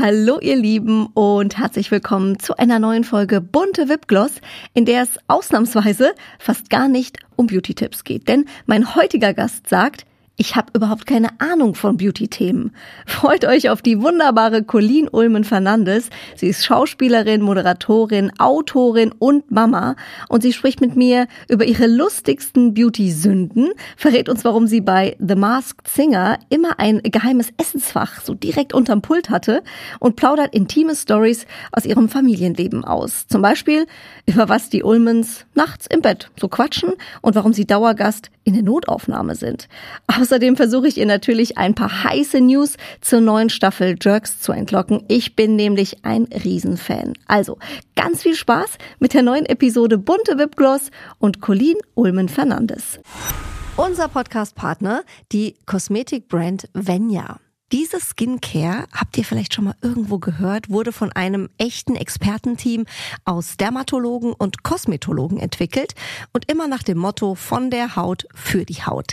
Hallo ihr Lieben und herzlich willkommen zu einer neuen Folge Bunte Wipgloss, in der es ausnahmsweise fast gar nicht um Beauty-Tipps geht. Denn mein heutiger Gast sagt, ich habe überhaupt keine Ahnung von Beauty-Themen. Freut euch auf die wunderbare Colleen Ulmen Fernandes. Sie ist Schauspielerin, Moderatorin, Autorin und Mama. Und sie spricht mit mir über ihre lustigsten Beauty-Sünden, verrät uns, warum sie bei The Masked Singer immer ein geheimes Essensfach so direkt unterm Pult hatte und plaudert intime Stories aus ihrem Familienleben aus. Zum Beispiel, über was die Ulmens nachts im Bett so quatschen und warum sie Dauergast in der Notaufnahme sind. Außerdem versuche ich ihr natürlich ein paar heiße News zur neuen Staffel Jerks zu entlocken. Ich bin nämlich ein Riesenfan. Also ganz viel Spaß mit der neuen Episode Bunte Wipgloss und Colleen Ulmen Fernandes. Unser Podcast-Partner, die Kosmetikbrand Venya. Diese Skincare, habt ihr vielleicht schon mal irgendwo gehört, wurde von einem echten Expertenteam aus Dermatologen und Kosmetologen entwickelt und immer nach dem Motto von der Haut für die Haut.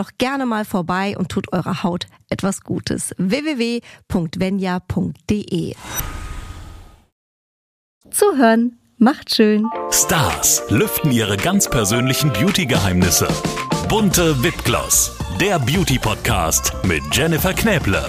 doch gerne mal vorbei und tut eurer Haut etwas Gutes. www.venya.de Zuhören macht schön. Stars lüften ihre ganz persönlichen Beauty-Geheimnisse. Bunte Wipgloss, der Beauty-Podcast mit Jennifer Knäble.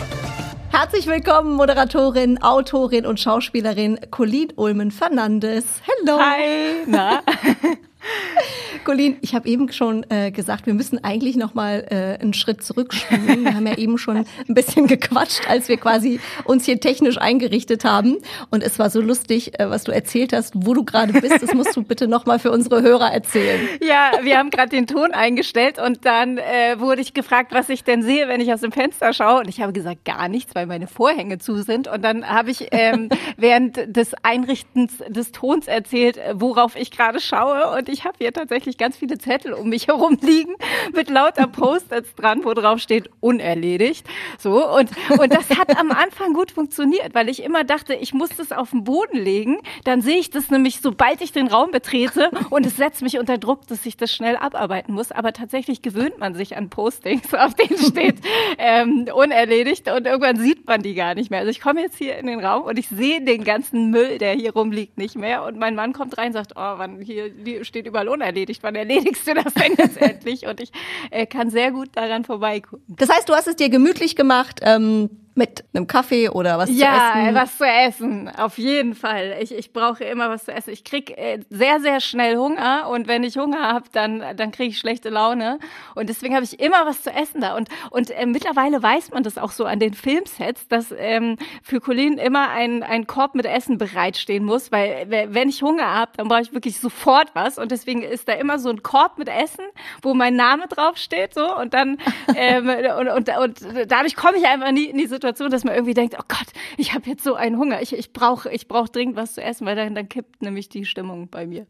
Herzlich willkommen, Moderatorin, Autorin und Schauspielerin Colleen Ulmen Fernandes. Hello. Hi. Na? Colleen, ich habe eben schon äh, gesagt, wir müssen eigentlich noch mal äh, einen Schritt zurückspielen. Wir haben ja eben schon ein bisschen gequatscht, als wir quasi uns hier technisch eingerichtet haben. Und es war so lustig, äh, was du erzählt hast, wo du gerade bist. Das musst du bitte noch mal für unsere Hörer erzählen. Ja, wir haben gerade den Ton eingestellt und dann äh, wurde ich gefragt, was ich denn sehe, wenn ich aus dem Fenster schaue. Und ich habe gesagt, gar nichts, weil meine Vorhänge zu sind. Und dann habe ich ähm, während des Einrichtens des Tons erzählt, worauf ich gerade schaue. Und ich habe hier tatsächlich ganz viele Zettel um mich herum liegen mit lauter Post-its dran, wo drauf steht unerledigt. So und und das hat am Anfang gut funktioniert, weil ich immer dachte, ich muss das auf den Boden legen, dann sehe ich das nämlich, sobald ich den Raum betrete und es setzt mich unter Druck, dass ich das schnell abarbeiten muss. Aber tatsächlich gewöhnt man sich an Postings, auf denen steht ähm, unerledigt und irgendwann sieht man die gar nicht mehr. Also ich komme jetzt hier in den Raum und ich sehe den ganzen Müll, der hier rumliegt, nicht mehr und mein Mann kommt rein und sagt, oh, wann hier die steht überall unerledigt, wann erledigst du das denn jetzt endlich? Und ich äh, kann sehr gut daran vorbeigucken. Das heißt, du hast es dir gemütlich gemacht. Ähm mit einem Kaffee oder was ja, zu essen? Ja, was zu essen, auf jeden Fall. Ich, ich brauche immer was zu essen. Ich krieg äh, sehr, sehr schnell Hunger und wenn ich Hunger habe, dann, dann kriege ich schlechte Laune. Und deswegen habe ich immer was zu essen da. Und, und äh, mittlerweile weiß man das auch so an den Filmsets, dass ähm, für Colleen immer ein, ein Korb mit Essen bereitstehen muss, weil wenn ich Hunger habe, dann brauche ich wirklich sofort was. Und deswegen ist da immer so ein Korb mit Essen, wo mein Name draufsteht. So, und dann ähm, und, und, und dadurch komme ich einfach nie in die Situation, Situation, dass man irgendwie denkt, oh Gott, ich habe jetzt so einen Hunger, ich, ich brauche ich brauch dringend was zu essen, weil dann, dann kippt nämlich die Stimmung bei mir.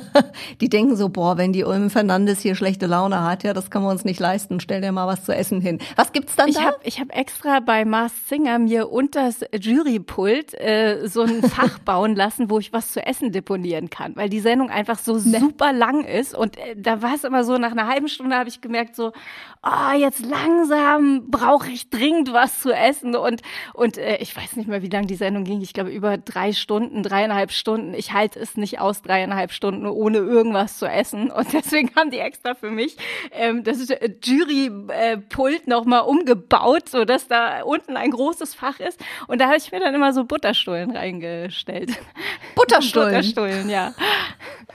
die denken so, boah, wenn die Ulm Fernandes hier schlechte Laune hat, ja, das kann man uns nicht leisten. Stell dir mal was zu essen hin. Was gibt's dann ich da? Hab, ich habe extra bei Mars Singer mir unter das Jurypult äh, so ein Fach bauen lassen, wo ich was zu essen deponieren kann, weil die Sendung einfach so ne. super lang ist und äh, da war es immer so, nach einer halben Stunde habe ich gemerkt so, oh, jetzt langsam brauche ich dringend was zu essen und und äh, ich weiß nicht mehr, wie lang die Sendung ging. Ich glaube über drei Stunden, dreieinhalb Stunden. Ich halte es nicht aus, dreieinhalb Stunden Stunden ohne irgendwas zu essen. Und deswegen haben die extra für mich ähm, das Jurypult äh, nochmal umgebaut, so dass da unten ein großes Fach ist. Und da habe ich mir dann immer so Butterstullen reingestellt. Butterstullen? Butterstullen, ja.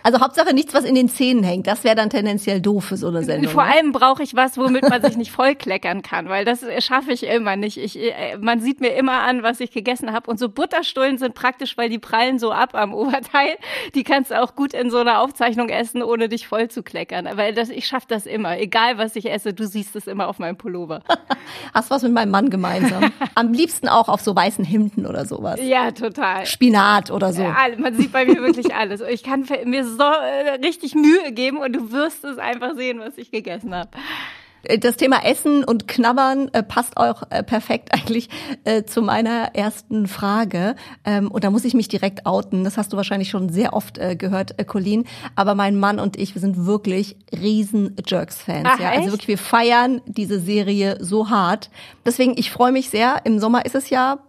Also Hauptsache nichts, was in den Zähnen hängt. Das wäre dann tendenziell doof für so eine Sendung. Vor ne? allem brauche ich was, womit man sich nicht vollkleckern kann, weil das schaffe ich immer nicht. Ich, äh, man sieht mir immer an, was ich gegessen habe. Und so Butterstullen sind praktisch, weil die prallen so ab am Oberteil. Die kannst du auch gut in so einer Aufzeichnung essen, ohne dich voll zu kleckern. Weil das, ich schaffe das immer. Egal, was ich esse, du siehst es immer auf meinem Pullover. Hast was mit meinem Mann gemeinsam. Am liebsten auch auf so weißen Hemden oder sowas. Ja, total. Spinat oder so. Ja, man sieht bei mir wirklich alles. Ich kann mir so äh, richtig Mühe geben und du wirst es einfach sehen, was ich gegessen habe. Das Thema Essen und Knabbern äh, passt auch äh, perfekt eigentlich äh, zu meiner ersten Frage. Ähm, und da muss ich mich direkt outen. Das hast du wahrscheinlich schon sehr oft äh, gehört, äh, Colleen. Aber mein Mann und ich, wir sind wirklich riesen Jerks-Fans. Ja? Also wirklich, wir feiern diese Serie so hart. Deswegen, ich freue mich sehr. Im Sommer ist es ja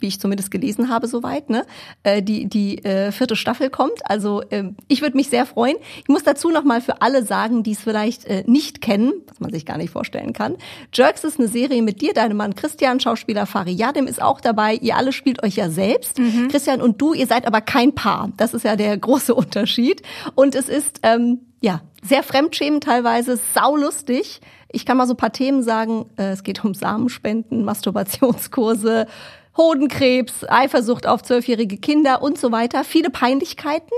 wie ich zumindest gelesen habe, soweit, ne? Äh, die die äh, vierte Staffel kommt. Also ähm, ich würde mich sehr freuen. Ich muss dazu noch mal für alle sagen, die es vielleicht äh, nicht kennen, was man sich gar nicht vorstellen kann. Jerks ist eine Serie mit dir, deinem Mann Christian, Schauspieler Fari Yadim ist auch dabei. Ihr alle spielt euch ja selbst. Christian und du, ihr seid aber kein Paar. Das ist ja der große Unterschied. Und es ist ähm, ja sehr fremdschämend teilweise, saulustig. Ich kann mal so ein paar Themen sagen. Äh, es geht um Samenspenden, Masturbationskurse, Hodenkrebs, Eifersucht auf zwölfjährige Kinder und so weiter. Viele Peinlichkeiten.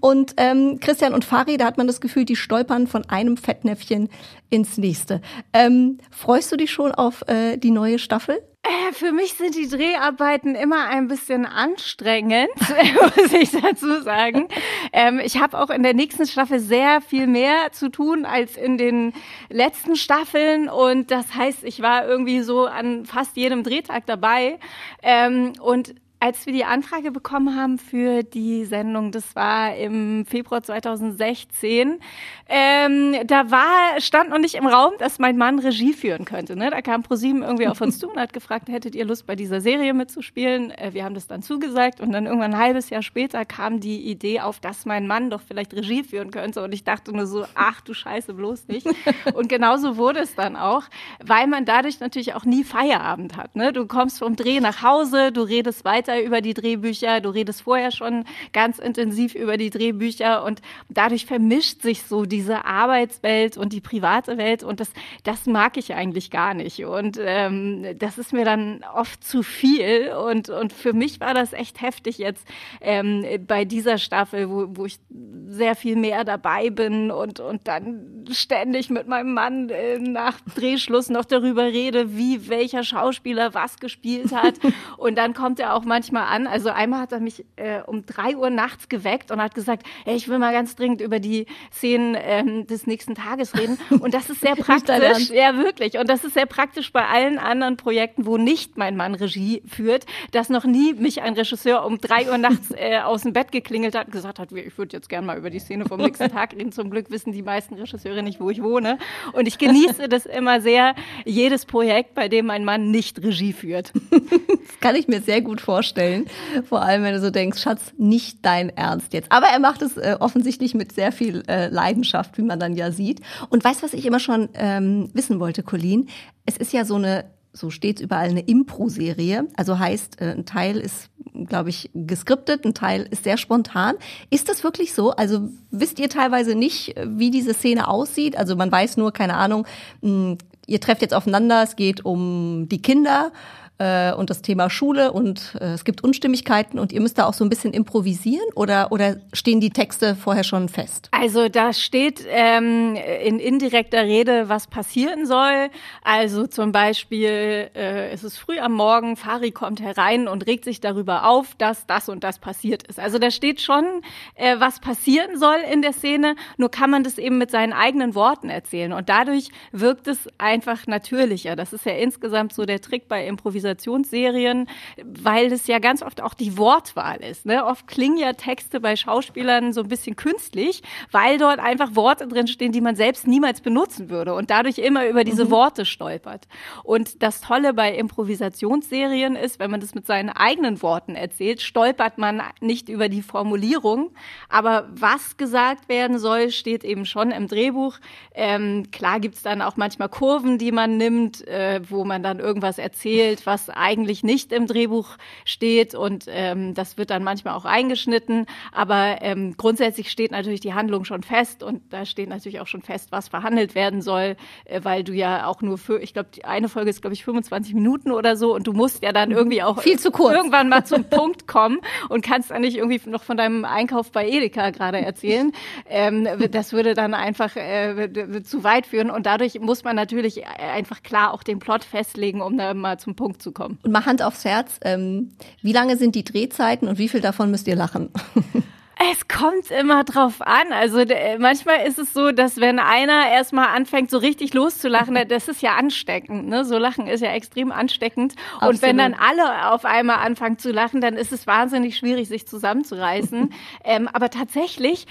Und ähm, Christian und Fari, da hat man das Gefühl, die stolpern von einem Fettnäpfchen ins nächste. Ähm, freust du dich schon auf äh, die neue Staffel? Äh, Für mich sind die Dreharbeiten immer ein bisschen anstrengend, muss ich dazu sagen. Ähm, ich habe auch in der nächsten Staffel sehr viel mehr zu tun als in den letzten Staffeln und das heißt, ich war irgendwie so an fast jedem Drehtag dabei ähm, und als wir die Anfrage bekommen haben für die Sendung, das war im Februar 2016, ähm, da war, stand noch nicht im Raum, dass mein Mann Regie führen könnte. Ne? Da kam ProSieben irgendwie auf uns zu und hat gefragt, hättet ihr Lust bei dieser Serie mitzuspielen? Äh, wir haben das dann zugesagt und dann irgendwann ein halbes Jahr später kam die Idee auf, dass mein Mann doch vielleicht Regie führen könnte und ich dachte nur so, ach du Scheiße, bloß nicht. Und genauso wurde es dann auch, weil man dadurch natürlich auch nie Feierabend hat. Ne? Du kommst vom Dreh nach Hause, du redest weiter über die Drehbücher, du redest vorher schon ganz intensiv über die Drehbücher und dadurch vermischt sich so diese Arbeitswelt und die private Welt und das, das mag ich eigentlich gar nicht. Und ähm, das ist mir dann oft zu viel und, und für mich war das echt heftig jetzt ähm, bei dieser Staffel, wo, wo ich sehr viel mehr dabei bin und, und dann ständig mit meinem Mann äh, nach Drehschluss noch darüber rede, wie welcher Schauspieler was gespielt hat. und dann kommt er auch manchmal an. Also einmal hat er mich äh, um drei Uhr nachts geweckt und hat gesagt, hey, ich will mal ganz dringend über die Szenen ähm, des nächsten Tages reden. Und das ist sehr praktisch. Ja, wirklich. Und das ist sehr praktisch bei allen anderen Projekten, wo nicht mein Mann Regie führt, dass noch nie mich ein Regisseur um drei Uhr nachts äh, aus dem Bett geklingelt hat und gesagt hat, ich würde jetzt gerne mal über die Szene vom nächsten Tag reden. Zum Glück wissen die meisten Regisseure nicht, wo ich wohne. Und ich genieße das immer sehr, jedes Projekt, bei dem mein Mann nicht Regie führt. Das kann ich mir sehr gut vorstellen. Vor allem, wenn du so denkst, Schatz, nicht dein Ernst jetzt. Aber er macht es äh, offensichtlich mit sehr viel äh, Leidenschaft, wie man dann ja sieht. Und weißt was ich immer schon ähm, wissen wollte, Colleen? Es ist ja so eine so steht's überall eine Impro-Serie. Also heißt, äh, ein Teil ist, glaube ich, geskriptet, ein Teil ist sehr spontan. Ist das wirklich so? Also wisst ihr teilweise nicht, wie diese Szene aussieht? Also man weiß nur, keine Ahnung, mh, ihr trefft jetzt aufeinander, es geht um die Kinder äh, und das Thema Schule und äh, es gibt Unstimmigkeiten und ihr müsst da auch so ein bisschen improvisieren oder, oder stehen die Texte vorher schon fest? Also da steht ähm, in indirekter Rede, was passieren soll. Also zum Beispiel, äh, es ist früh am Morgen, Fari kommt herein und regt sich darüber auf, dass das und das passiert ist. Also da steht schon, äh, was passieren soll in der Szene, nur kann man das eben mit seinen eigenen Worten erzählen. Und dadurch wirkt es einfach natürlicher. Das ist ja insgesamt so der Trick bei Improvisationsserien, weil es ja ganz oft auch die Wortwahl ist. Ne? Oft klingen ja Texte bei Schauspielern so ein bisschen künstlich, weil dort einfach Worte drinstehen, die man selbst niemals benutzen würde und dadurch immer über diese Worte stolpert. Und das Tolle bei Improvisationsserien ist, wenn man das mit seinen eigenen Worten erzählt, stolpert man nicht über die Formulierung, aber was gesagt werden soll, steht eben schon im Drehbuch. Ähm, klar gibt's dann auch manchmal Kurven, die man nimmt, äh, wo man dann irgendwas erzählt, was was eigentlich nicht im Drehbuch steht und ähm, das wird dann manchmal auch eingeschnitten. Aber ähm, grundsätzlich steht natürlich die Handlung schon fest und da steht natürlich auch schon fest, was verhandelt werden soll, äh, weil du ja auch nur für, ich glaube, die eine Folge ist, glaube ich, 25 Minuten oder so und du musst ja dann irgendwie auch Viel zu kurz. irgendwann mal zum Punkt kommen und kannst dann nicht irgendwie noch von deinem Einkauf bei Edeka gerade erzählen. Ähm, das würde dann einfach äh, zu weit führen und dadurch muss man natürlich einfach klar auch den Plot festlegen, um da mal zum Punkt zu kommen. Und mal Hand aufs Herz, ähm, wie lange sind die Drehzeiten und wie viel davon müsst ihr lachen? Es kommt immer drauf an. Also manchmal ist es so, dass wenn einer erstmal anfängt, so richtig loszulachen, das ist ja ansteckend. Ne? So lachen ist ja extrem ansteckend. Absolut. Und wenn dann alle auf einmal anfangen zu lachen, dann ist es wahnsinnig schwierig, sich zusammenzureißen. ähm, aber tatsächlich,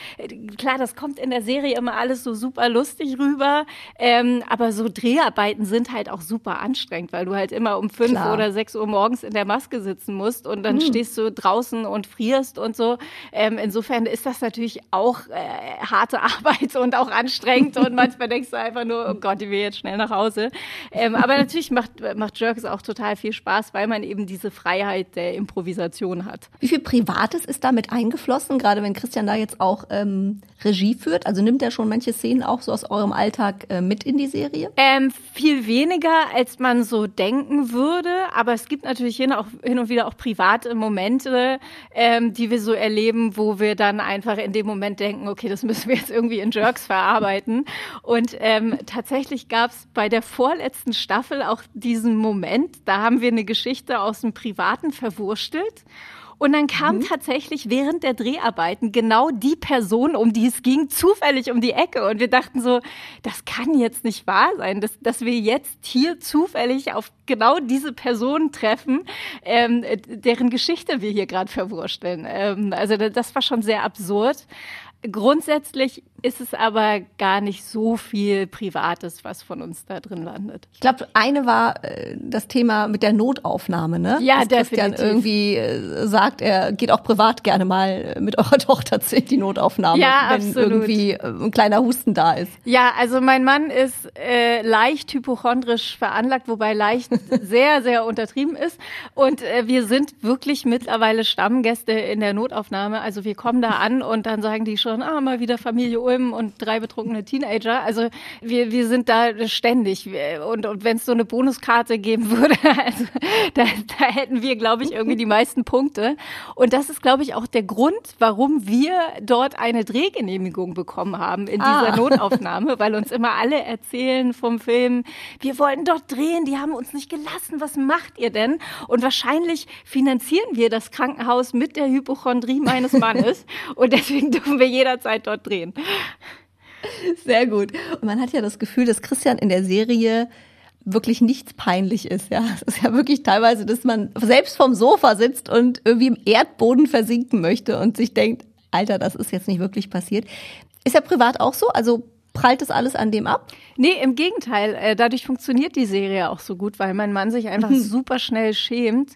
klar, das kommt in der Serie immer alles so super lustig rüber. Ähm, aber so Dreharbeiten sind halt auch super anstrengend, weil du halt immer um fünf klar. oder sechs Uhr morgens in der Maske sitzen musst und dann hm. stehst du draußen und frierst und so. Ähm, insofern ist das natürlich auch äh, harte Arbeit und auch anstrengend und manchmal denkst du einfach nur, oh Gott, ich will jetzt schnell nach Hause. Ähm, aber natürlich macht, macht Jerks auch total viel Spaß, weil man eben diese Freiheit der Improvisation hat. Wie viel Privates ist damit eingeflossen, gerade wenn Christian da jetzt auch ähm, Regie führt? Also nimmt er schon manche Szenen auch so aus eurem Alltag äh, mit in die Serie? Ähm, viel weniger, als man so denken würde, aber es gibt natürlich hin, auch, hin und wieder auch private Momente, ähm, die wir so erleben, wo wir wir dann einfach in dem Moment denken, okay, das müssen wir jetzt irgendwie in Jerks verarbeiten. Und ähm, tatsächlich gab es bei der vorletzten Staffel auch diesen Moment, da haben wir eine Geschichte aus dem Privaten verwurstelt. Und dann kam mhm. tatsächlich während der Dreharbeiten genau die Person, um die es ging, zufällig um die Ecke. Und wir dachten so, das kann jetzt nicht wahr sein, dass, dass wir jetzt hier zufällig auf genau diese Person treffen, ähm, deren Geschichte wir hier gerade verwursteln. Ähm, also das war schon sehr absurd. Grundsätzlich ist es aber gar nicht so viel Privates, was von uns da drin landet. Ich glaube, eine war äh, das Thema mit der Notaufnahme, ne? Ja, Dass Christian definitiv. irgendwie äh, sagt, er geht auch privat gerne mal mit eurer Tochter zu die Notaufnahme, ja, wenn absolut. irgendwie äh, ein kleiner Husten da ist. Ja, also mein Mann ist äh, leicht hypochondrisch veranlagt, wobei leicht sehr, sehr untertrieben ist. Und äh, wir sind wirklich mittlerweile Stammgäste in der Notaufnahme. Also wir kommen da an und dann sagen die schon, ah, mal wieder Familie Ulm und drei betrunkene Teenager. Also wir, wir sind da ständig. Und, und wenn es so eine Bonuskarte geben würde, also da, da hätten wir, glaube ich, irgendwie die meisten Punkte. Und das ist, glaube ich, auch der Grund, warum wir dort eine Drehgenehmigung bekommen haben in dieser ah. Notaufnahme, weil uns immer alle erzählen vom Film, wir wollten dort drehen, die haben uns nicht gelassen, was macht ihr denn? Und wahrscheinlich finanzieren wir das Krankenhaus mit der Hypochondrie meines Mannes und deswegen dürfen wir jederzeit dort drehen. Sehr gut. Und man hat ja das Gefühl, dass Christian in der Serie wirklich nichts peinlich ist. Ja, es ist ja wirklich teilweise, dass man selbst vom Sofa sitzt und irgendwie im Erdboden versinken möchte und sich denkt, Alter, das ist jetzt nicht wirklich passiert. Ist ja privat auch so? Also prallt das alles an dem ab? Nee, im Gegenteil. Äh, dadurch funktioniert die Serie auch so gut, weil mein Mann sich einfach mhm. super schnell schämt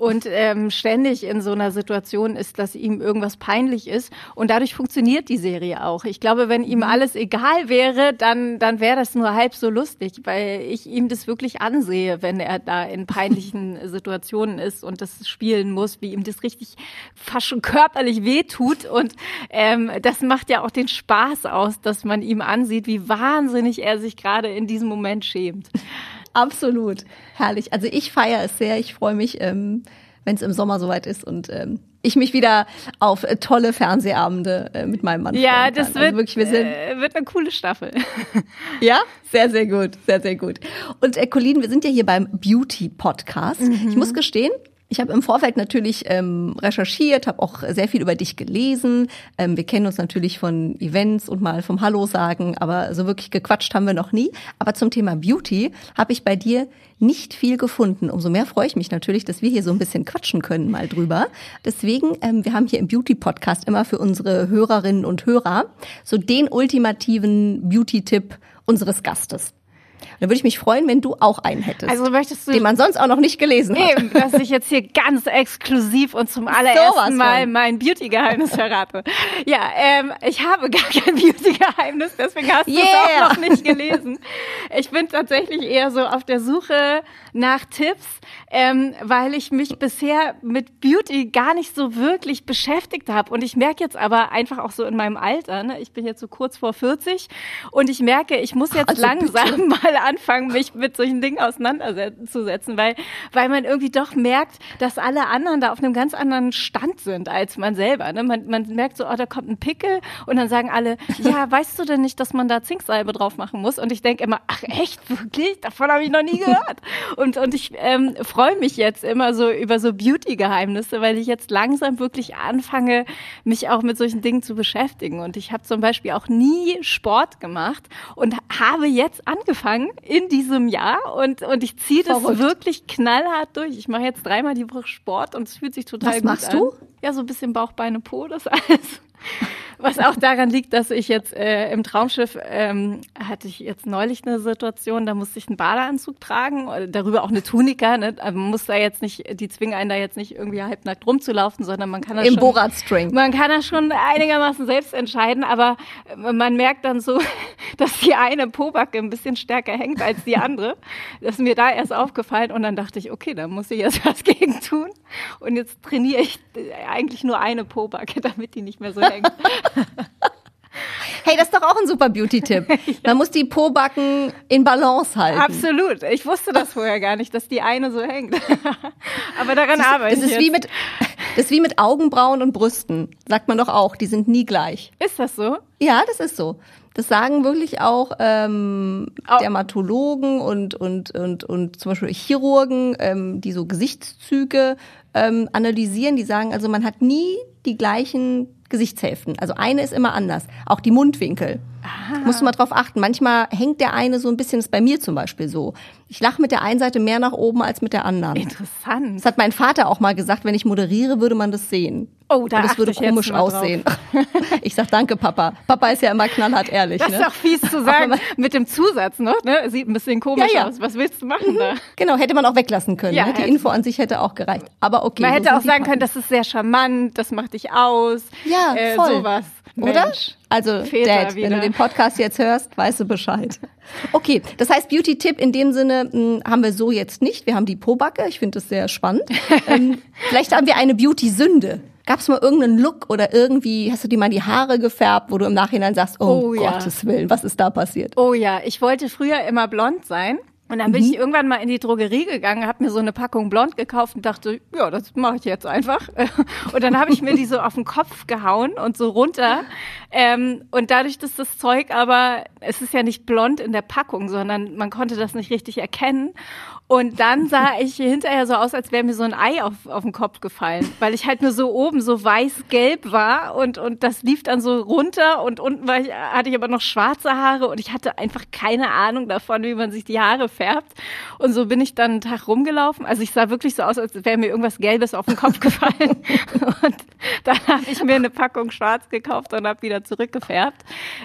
und ähm, ständig in so einer Situation ist, dass ihm irgendwas peinlich ist. Und dadurch funktioniert die Serie auch. Ich glaube, wenn ihm mhm. alles egal wäre, dann, dann wäre das nur halb so lustig, weil ich ihm das wirklich ansehe, wenn er da in peinlichen Situationen ist und das spielen muss, wie ihm das richtig fast schon körperlich wehtut. Und ähm, das macht ja auch den Spaß aus, dass man ihm ansieht, wie wahnsinnig er sich gerade in diesem Moment schämt. Absolut. Herrlich. Also ich feiere es sehr. Ich freue mich, ähm, wenn es im Sommer soweit ist und ähm, ich mich wieder auf äh, tolle Fernsehabende äh, mit meinem Mann Ja, das also wird, wirklich, wir sind äh, wird eine coole Staffel. ja, sehr, sehr gut, sehr, sehr gut. Und äh, Colleen, wir sind ja hier beim Beauty Podcast. Mhm. Ich muss gestehen, ich habe im Vorfeld natürlich ähm, recherchiert, habe auch sehr viel über dich gelesen. Ähm, wir kennen uns natürlich von Events und mal vom Hallo sagen, aber so wirklich gequatscht haben wir noch nie. Aber zum Thema Beauty habe ich bei dir nicht viel gefunden. Umso mehr freue ich mich natürlich, dass wir hier so ein bisschen quatschen können mal drüber. Deswegen, ähm, wir haben hier im Beauty Podcast immer für unsere Hörerinnen und Hörer so den ultimativen Beauty-Tipp unseres Gastes. Dann würde ich mich freuen, wenn du auch einen hättest. Also möchtest du den man sonst auch noch nicht gelesen hat. Eben, dass ich jetzt hier ganz exklusiv und zum allerersten Mal mein Beauty-Geheimnis verrate. Ja, ähm, ich habe gar kein Beauty-Geheimnis, deswegen hast du Yeah. es auch noch nicht gelesen. Ich bin tatsächlich eher so auf der Suche nach Tipps, ähm, weil ich mich bisher mit Beauty gar nicht so wirklich beschäftigt habe. Und ich merke jetzt aber einfach auch so in meinem Alter, ne? ich bin jetzt so kurz vor 40 und ich merke, ich muss jetzt Also langsam mal anfangen, mich mit solchen Dingen auseinanderzusetzen, weil, weil man irgendwie doch merkt, dass alle anderen da auf einem ganz anderen Stand sind als man selber. Ne? Man, man merkt so, oh, da kommt ein Pickel und dann sagen alle, ja, weißt du denn nicht, dass man da Zinksalbe drauf machen muss? Und ich denke immer, ach echt, wirklich? Davon habe ich noch nie gehört. Und, und ich ähm, freue mich jetzt immer so über so Beauty-Geheimnisse, weil ich jetzt langsam wirklich anfange, mich auch mit solchen Dingen zu beschäftigen. Und ich habe zum Beispiel auch nie Sport gemacht und habe jetzt angefangen in diesem Jahr und, und ich ziehe das Verrückt. wirklich knallhart durch. Ich mache jetzt dreimal die Woche Sport und es fühlt sich total Was gut machst an. du? Ja, so ein bisschen Bauch, Beine, Po, das alles. Was auch daran liegt, dass ich jetzt äh, im Traumschiff ähm, hatte ich jetzt neulich eine Situation, da musste ich einen Badeanzug tragen, oder darüber auch eine Tunika. Ne? Aber Man muss da jetzt nicht, die zwingen einen da jetzt nicht irgendwie halbnackt rumzulaufen, sondern man kann das Im schon, Borat-String. man kann das schon einigermaßen selbst entscheiden, aber man merkt dann so, dass die eine Pobacke ein bisschen stärker hängt als die andere. Das ist mir da erst aufgefallen und dann dachte ich, okay, da muss ich jetzt was gegen tun. Und jetzt trainiere ich eigentlich nur eine Pobacke, damit die nicht mehr so Hey, das ist doch auch ein super Beauty-Tipp. Man muss die Pobacken in Balance halten. Absolut. Ich wusste das vorher gar nicht, dass die eine so hängt. aber daran arbeite Das ich ist wie jetzt. mit, das ist wie mit Augenbrauen und Brüsten. Sagt man doch auch, die sind nie gleich. Ist das so? Ja, das ist so. Das sagen wirklich auch ähm, Dermatologen und, und, und, und zum Beispiel Chirurgen, ähm, die so Gesichtszüge ähm, analysieren. Die sagen also, man hat nie die gleichen Gesichtshälften. Also eine ist immer anders. Auch die Mundwinkel. Musst du mal drauf achten. Manchmal hängt der eine so ein bisschen, das ist bei mir zum Beispiel so. Ich lache mit der einen Seite mehr nach oben als mit der anderen. Interessant. Das hat mein Vater auch mal gesagt, wenn ich moderiere, würde man das sehen. Oh, da Und das achte würde komisch aussehen. Ich sag danke, Papa. Papa ist ja immer knallhart ehrlich. Das ne? ist auch fies zu wenn sagen. Mit dem Zusatz noch, ne? Sieht ein bisschen komisch Ja, ja. aus. Was willst du machen da? Genau, hätte man auch weglassen können. Ja, ne? Die Info an sich hätte auch gereicht. Aber okay. Man so hätte auch sagen können, das ist sehr charmant, das macht dich aus. Ja, äh, voll. Sowas. Oder? Mensch. Also, Väter Dad, wenn wieder. du den Podcast jetzt hörst, weißt du Bescheid. Okay, das heißt, Beauty-Tipp in dem Sinne mh, haben wir so jetzt nicht. Wir haben die Pobacke, ich finde das sehr spannend. ähm, vielleicht haben wir eine Beauty-Sünde. Gab es mal irgendeinen Look oder irgendwie, hast du dir mal die Haare gefärbt, wo du im Nachhinein sagst, oh, Oh, ja. Gottes Willen, was ist da passiert? Oh ja, ich wollte früher immer blond sein. Und dann bin Mhm. ich irgendwann mal in die Drogerie gegangen, habe mir so eine Packung blond gekauft und dachte, ja, das mache ich jetzt einfach. Und dann habe ich mir die so auf den Kopf gehauen und so runter. Ähm, und dadurch, dass das Zeug aber, es ist ja nicht blond in der Packung, sondern man konnte das nicht richtig erkennen. Und dann sah ich hinterher so aus, als wäre mir so ein Ei auf, auf den Kopf gefallen, weil ich halt nur so oben so weiß-gelb war und, und das lief dann so runter und unten war ich, hatte ich aber noch schwarze Haare und ich hatte einfach keine Ahnung davon, wie man sich die Haare färbt. Und so bin ich dann einen Tag rumgelaufen. Also ich sah wirklich so aus, als wäre mir irgendwas Gelbes auf den Kopf gefallen. und dann habe ich mir eine Packung schwarz gekauft und habe wieder zurückgefärbt.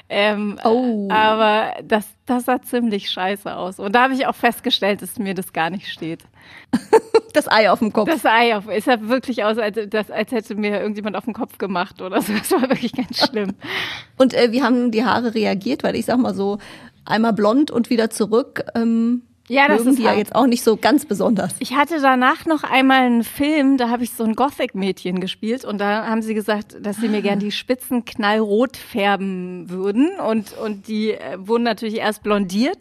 Ähm, Oh. Aber das, das sah ziemlich scheiße aus. Und da habe ich auch festgestellt, dass mir das gar nicht steht. Das Ei auf dem Kopf. Das Ei auf, es sah wirklich aus, als, als hätte mir irgendjemand auf den Kopf gemacht oder so. Das war wirklich ganz schlimm. Und äh, wie haben die Haare reagiert? Weil ich sag mal so, einmal blond und wieder zurück. Ähm, Ja, das mögen ist die ja hart. jetzt auch nicht so ganz besonders. Ich hatte danach noch einmal einen Film, da habe ich so ein Gothic-Mädchen gespielt und da haben sie gesagt, dass sie mir gern die Spitzen knallrot färben würden und, und die äh, wurden natürlich erst blondiert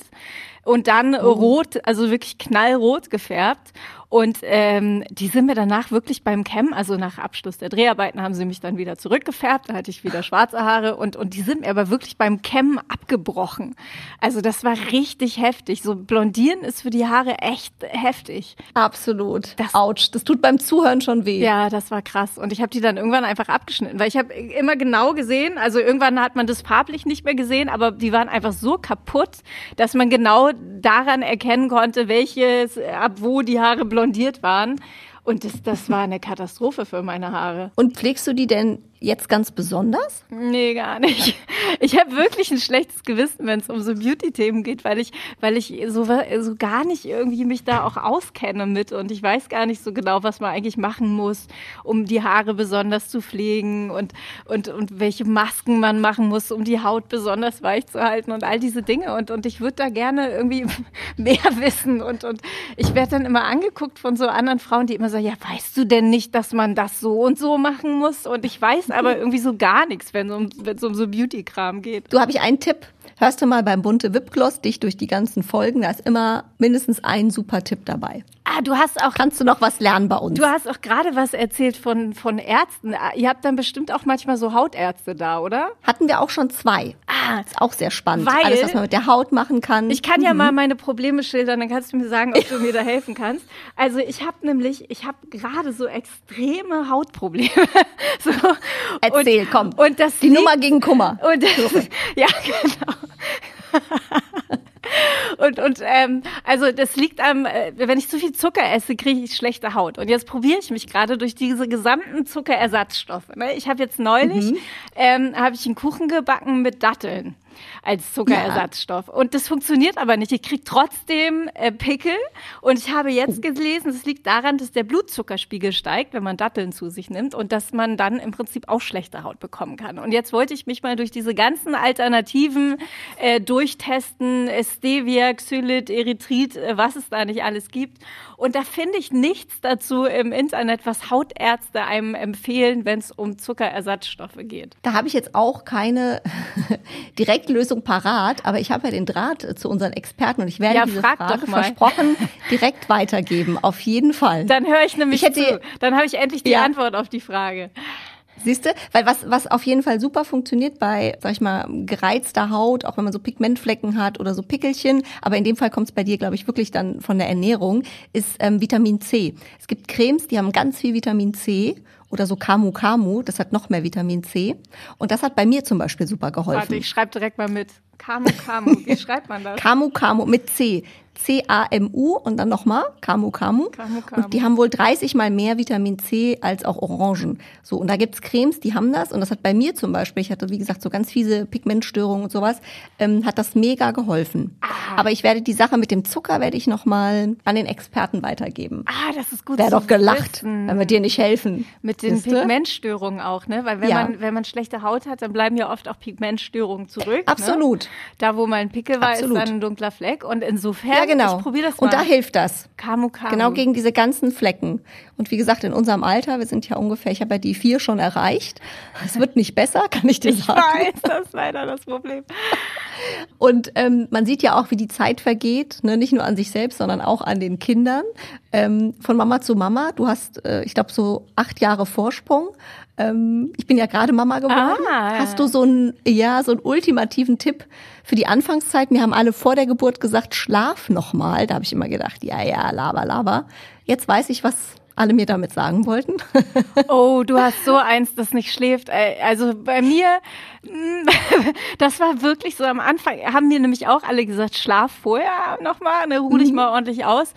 und dann rot, also wirklich knallrot gefärbt. Und ähm, die sind mir danach wirklich beim Cam, also nach Abschluss der Dreharbeiten, haben sie mich dann wieder zurückgefärbt. Da hatte ich wieder schwarze Haare und, und die sind mir aber wirklich beim Cam abgebrochen. Also das war richtig heftig. So blondieren ist für die Haare echt heftig. Absolut. Das- Autsch. Das tut beim Zuhören schon weh. Ja, das war krass. Und ich habe die dann irgendwann einfach abgeschnitten, weil ich habe immer genau gesehen, also irgendwann hat man das farblich nicht mehr gesehen, aber die waren einfach so kaputt, dass man genau daran erkennen konnte, welches, ab wo die Haare blondiert waren. Und das, das war eine Katastrophe für meine Haare. Und pflegst du die denn jetzt ganz besonders? Nee, gar nicht. Ich habe wirklich ein schlechtes Gewissen, wenn es um so Beauty-Themen geht, weil ich, weil ich so, so gar nicht irgendwie mich da auch auskenne mit und ich weiß gar nicht so genau, was man eigentlich machen muss, um die Haare besonders zu pflegen und, und, und welche Masken man machen muss, um die Haut besonders weich zu halten und all diese Dinge. Und, und ich würde da gerne irgendwie mehr wissen. Und, und ich werde dann immer angeguckt von so anderen Frauen, die immer sagen, ja, weißt du denn nicht, dass man das so und so machen muss? Und ich weiß aber irgendwie so gar nichts, wenn es um, um so Beauty-Kram geht. Du habe ich einen Tipp. Hörst du mal beim bunte Wipgloss dich durch die ganzen Folgen, da ist immer mindestens ein super Tipp dabei. Ah, du hast auch. Kannst du noch was lernen bei uns? Du hast auch gerade was erzählt von, von Ärzten. Ihr habt dann bestimmt auch manchmal so Hautärzte da, oder? Hatten wir auch schon zwei. Ah, ist auch sehr spannend. Weil Alles, was man mit der Haut machen kann. Ich kann ja mal meine Probleme schildern, dann kannst du mir sagen, ob du mir da helfen kannst. Also ich habe nämlich, ich habe gerade so extreme Hautprobleme. so. Erzähl, und, komm. Und das die liegt- Nummer gegen Kummer. Und ja, genau. Und, und ähm, also das liegt am, äh, wenn ich zu viel Zucker esse, kriege ich schlechte Haut. Und jetzt probiere ich mich gerade durch diese gesamten Zuckerersatzstoffe. Ne? Ich habe jetzt neulich Mhm. ähm, habe ich einen Kuchen gebacken mit Datteln als Zuckerersatzstoff. Und das funktioniert aber nicht. Ich kriege trotzdem äh, Pickel. Und ich habe jetzt gelesen, es liegt daran, dass der Blutzuckerspiegel steigt, wenn man Datteln zu sich nimmt und dass man dann im Prinzip auch schlechte Haut bekommen kann. Und jetzt wollte ich mich mal durch diese ganzen Alternativen äh, durchtesten, Stevia, Xylit, Erythrit, äh, was es da nicht alles gibt. Und da finde ich nichts dazu im Internet, was Hautärzte einem empfehlen, wenn es um Zuckerersatzstoffe geht. Da habe ich jetzt auch keine Direktlösung parat, aber ich habe ja den Draht zu unseren Experten und ich werde Ja, diese frag Frage versprochen direkt weitergeben. Auf jeden Fall. Dann höre ich nämlich Ich hätte- zu. Dann habe ich endlich die Ja. Antwort auf die Frage. Siehst du? Weil was, was auf jeden Fall super funktioniert bei, sag ich mal, gereizter Haut, auch wenn man so Pigmentflecken hat oder so Pickelchen, aber in dem Fall kommt es bei dir, glaube ich, wirklich dann von der Ernährung, ist ähm, Vitamin C. Es gibt Cremes, die haben ganz viel Vitamin C oder so Camu Camu, das hat noch mehr Vitamin C. Und das hat bei mir zum Beispiel super geholfen. Warte, ich schreibe direkt mal mit. Kamu, Kamu. Wie schreibt man das? Camu Camu mit C. C-A-M-U und dann nochmal Camu Camu. Und die haben wohl 30 mal mehr Vitamin C als auch Orangen. So, und da gibt's Cremes, die haben das. Und das hat bei mir zum Beispiel, ich hatte wie gesagt so ganz fiese Pigmentstörungen und sowas, ähm, hat das mega geholfen. Ah. Aber ich werde die Sache mit dem Zucker werde ich nochmal an den Experten weitergeben. Ah, das ist gut Wäre doch gelacht, wissen. wenn wir dir nicht helfen. Mit den Siehste? Pigmentstörungen auch, ne? Weil wenn Ja. man wenn man schlechte Haut hat, dann bleiben ja oft auch Pigmentstörungen zurück. Absolut. Ne? Da, wo mal ein Pickel war, Absolut. ist dann ein dunkler Fleck. Und insofern, Ja, genau. ich probiere das mal. Und da hilft das. Kamu, Kamu. Genau gegen diese ganzen Flecken. Und wie gesagt, in unserem Alter, wir sind ja ungefähr, ich habe ja die vier schon erreicht. Es wird nicht besser, kann ich dir Ich sagen. weiß, das ist leider das Problem. Und ähm, man sieht ja auch, wie die Zeit vergeht, ne? nicht nur an sich selbst, sondern auch an den Kindern. Ähm, von Mama zu Mama. Du hast, äh, ich glaube, so acht Jahre Vorsprung. Ähm, ich bin ja gerade Mama geworden. Ah, ja. Hast du so einen, ja, so einen ultimativen Tipp für die Anfangszeit? Mir haben alle vor der Geburt gesagt, schlaf noch mal. Da habe ich immer gedacht, ja, ja, laber, laber. Jetzt weiß ich, was alle mir damit sagen wollten. Oh, du hast so eins, das nicht schläft. Ey, Also bei mir, das war wirklich so am Anfang, haben mir nämlich auch alle gesagt, schlaf vorher nochmal, ne, ruh dich Mhm. mal ordentlich aus.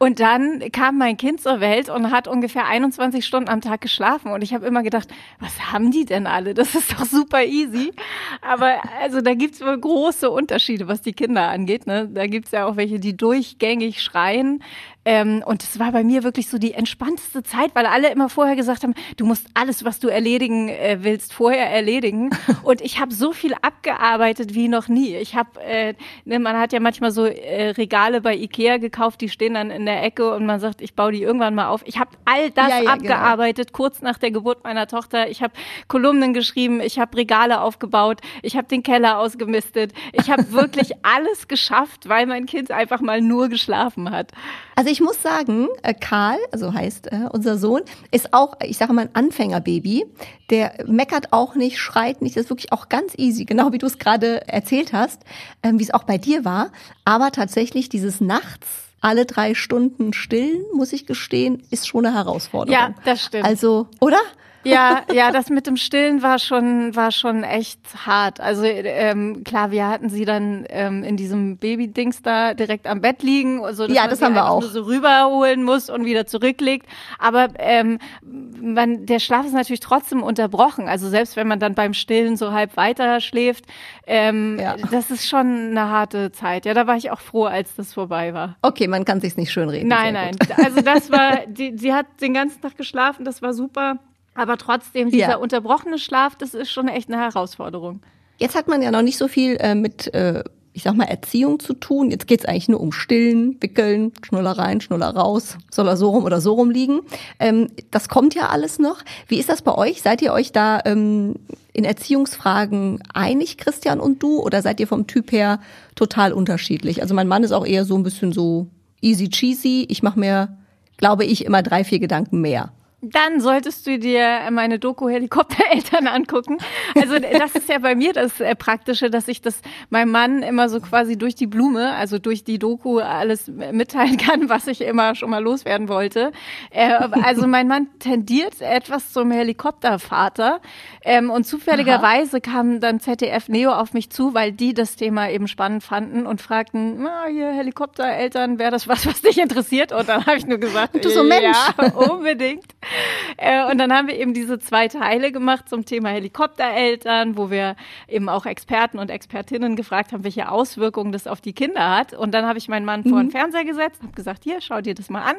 Und dann kam mein Kind zur Welt und hat ungefähr 21 Stunden am Tag geschlafen. Und ich habe immer gedacht, was haben die denn alle? Das ist doch super easy. Aber also da gibt's wohl große Unterschiede, was die Kinder angeht. Ne? Da gibt's ja auch welche, die durchgängig schreien. Ähm, und es war bei mir wirklich so die entspannteste Zeit, weil alle immer vorher gesagt haben, du musst alles, was du erledigen äh, willst, vorher erledigen. Und ich habe so viel abgearbeitet wie noch nie. Ich habe, äh, ne, man hat ja manchmal so äh, Regale bei Ikea gekauft, die stehen dann in der Ecke und man sagt, ich baue die irgendwann mal auf. Ich habe all das Ja, ja, genau. abgearbeitet, kurz nach der Geburt meiner Tochter. Ich habe Kolumnen geschrieben, ich habe Regale aufgebaut, ich habe den Keller ausgemistet. Ich habe wirklich alles geschafft, weil mein Kind einfach mal nur geschlafen hat. Also ich muss sagen, äh, Karl, also heißt äh, unser Sohn, ist auch, ich sage mal, ein Anfängerbaby. Der meckert auch nicht, schreit nicht, das ist wirklich auch ganz easy, genau wie du es gerade erzählt hast, ähm, wie es auch bei dir war. Aber tatsächlich dieses Nachts alle drei Stunden stillen, muss ich gestehen, ist schon eine Herausforderung. Ja, das stimmt. Also, oder? Ja, ja, das mit dem Stillen war schon, war schon echt hart. Also ähm, klar, wir hatten sie dann ähm, in diesem Baby-Dings da direkt am Bett liegen, so dass Ja, man das sie haben wir auch. Nur so rüberholen muss und wieder zurücklegt. Aber ähm, man, der Schlaf ist natürlich trotzdem unterbrochen. Also selbst wenn man dann beim Stillen so halb weiter schläft, ähm, Ja. das ist schon eine harte Zeit. Ja, da war ich auch froh, als das vorbei war. Okay, man kann sich's nicht schönreden. Nein, nein. Also das war, die, sie hat den ganzen Tag geschlafen, das war super. Aber trotzdem, dieser Ja. unterbrochene Schlaf, das ist schon echt eine Herausforderung. Jetzt hat man ja noch nicht so viel äh, mit, äh, ich sag mal, Erziehung zu tun. Jetzt geht's eigentlich nur um Stillen, Wickeln, Schnuller rein, Schnuller raus. Soll er so rum oder so rum liegen? Ähm, das kommt ja alles noch. Wie ist das bei euch? Seid ihr euch da ähm, in Erziehungsfragen einig, Christian und du? Oder seid ihr vom Typ her total unterschiedlich? Also mein Mann ist auch eher so ein bisschen so easy cheesy. Ich mache mir, glaube ich, immer drei, vier Gedanken mehr. Dann solltest du dir meine Doku Helikoptereltern angucken. Also das ist ja bei mir das äh, Praktische, dass ich das meinem Mann immer so quasi durch die Blume, also durch die Doku alles mitteilen kann, was ich immer schon mal loswerden wollte. Äh, also mein Mann tendiert etwas zum Helikoptervater ähm, und zufälligerweise kam dann ZDF Neo auf mich zu, weil die das Thema eben spannend fanden und fragten, na, hier Helikoptereltern, wäre das was, was dich interessiert? Und dann habe ich nur gesagt, Du so Mensch. ja, unbedingt. Äh, und dann haben wir eben diese zwei Teile gemacht zum Thema Helikoptereltern, wo wir eben auch Experten und Expertinnen gefragt haben, welche Auswirkungen das auf die Kinder hat. Und dann habe ich meinen Mann vor den Fernseher gesetzt, habe gesagt, hier, schau dir das mal an.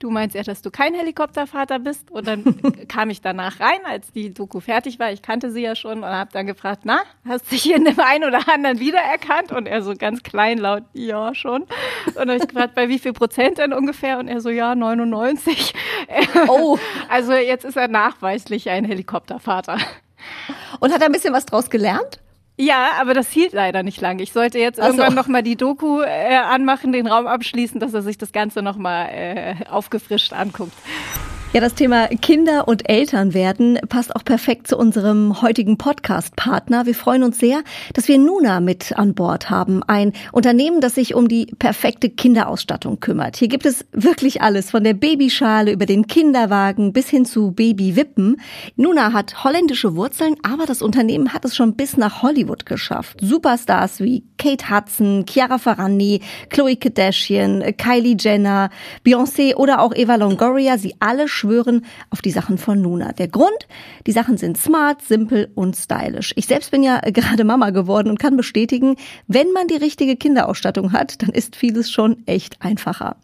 Du meinst ja, dass du kein Helikoptervater bist. Und dann kam ich danach rein, als die Doku fertig war. Ich kannte sie ja schon und habe dann gefragt, na, hast dich hier in dem einen oder anderen wiedererkannt? Und er so ganz kleinlaut, ja, schon. Und dann habe ich gefragt, bei wie viel Prozent denn ungefähr? Und er so, ja, 99. Oh. Also jetzt ist er nachweislich ein Helikoptervater. Und hat er ein bisschen was draus gelernt? Ja, aber das hielt leider nicht lange. Ich sollte jetzt Ach so. irgendwann noch mal die Doku äh, anmachen, den Raum abschließen, dass er sich das Ganze noch mal äh, aufgefrischt anguckt. Ja, das Thema Kinder und Eltern werden passt auch perfekt zu unserem heutigen Podcast-Partner. Wir freuen uns sehr, dass wir Nuna mit an Bord haben. Ein Unternehmen, das sich um die perfekte Kinderausstattung kümmert. Hier gibt es wirklich alles, von der Babyschale über den Kinderwagen bis hin zu Babywippen. Nuna hat holländische Wurzeln, aber das Unternehmen hat es schon bis nach Hollywood geschafft. Superstars wie Kate Hudson, Chiara Ferrandi, Chloe Kardashian, Kylie Jenner, Beyoncé oder auch Eva Longoria, sie alle schwören auf die Sachen von Nuna. Der Grund, die Sachen sind smart, simpel und stylisch. Ich selbst bin ja gerade Mama geworden und kann bestätigen, wenn man die richtige Kinderausstattung hat, dann ist vieles schon echt einfacher.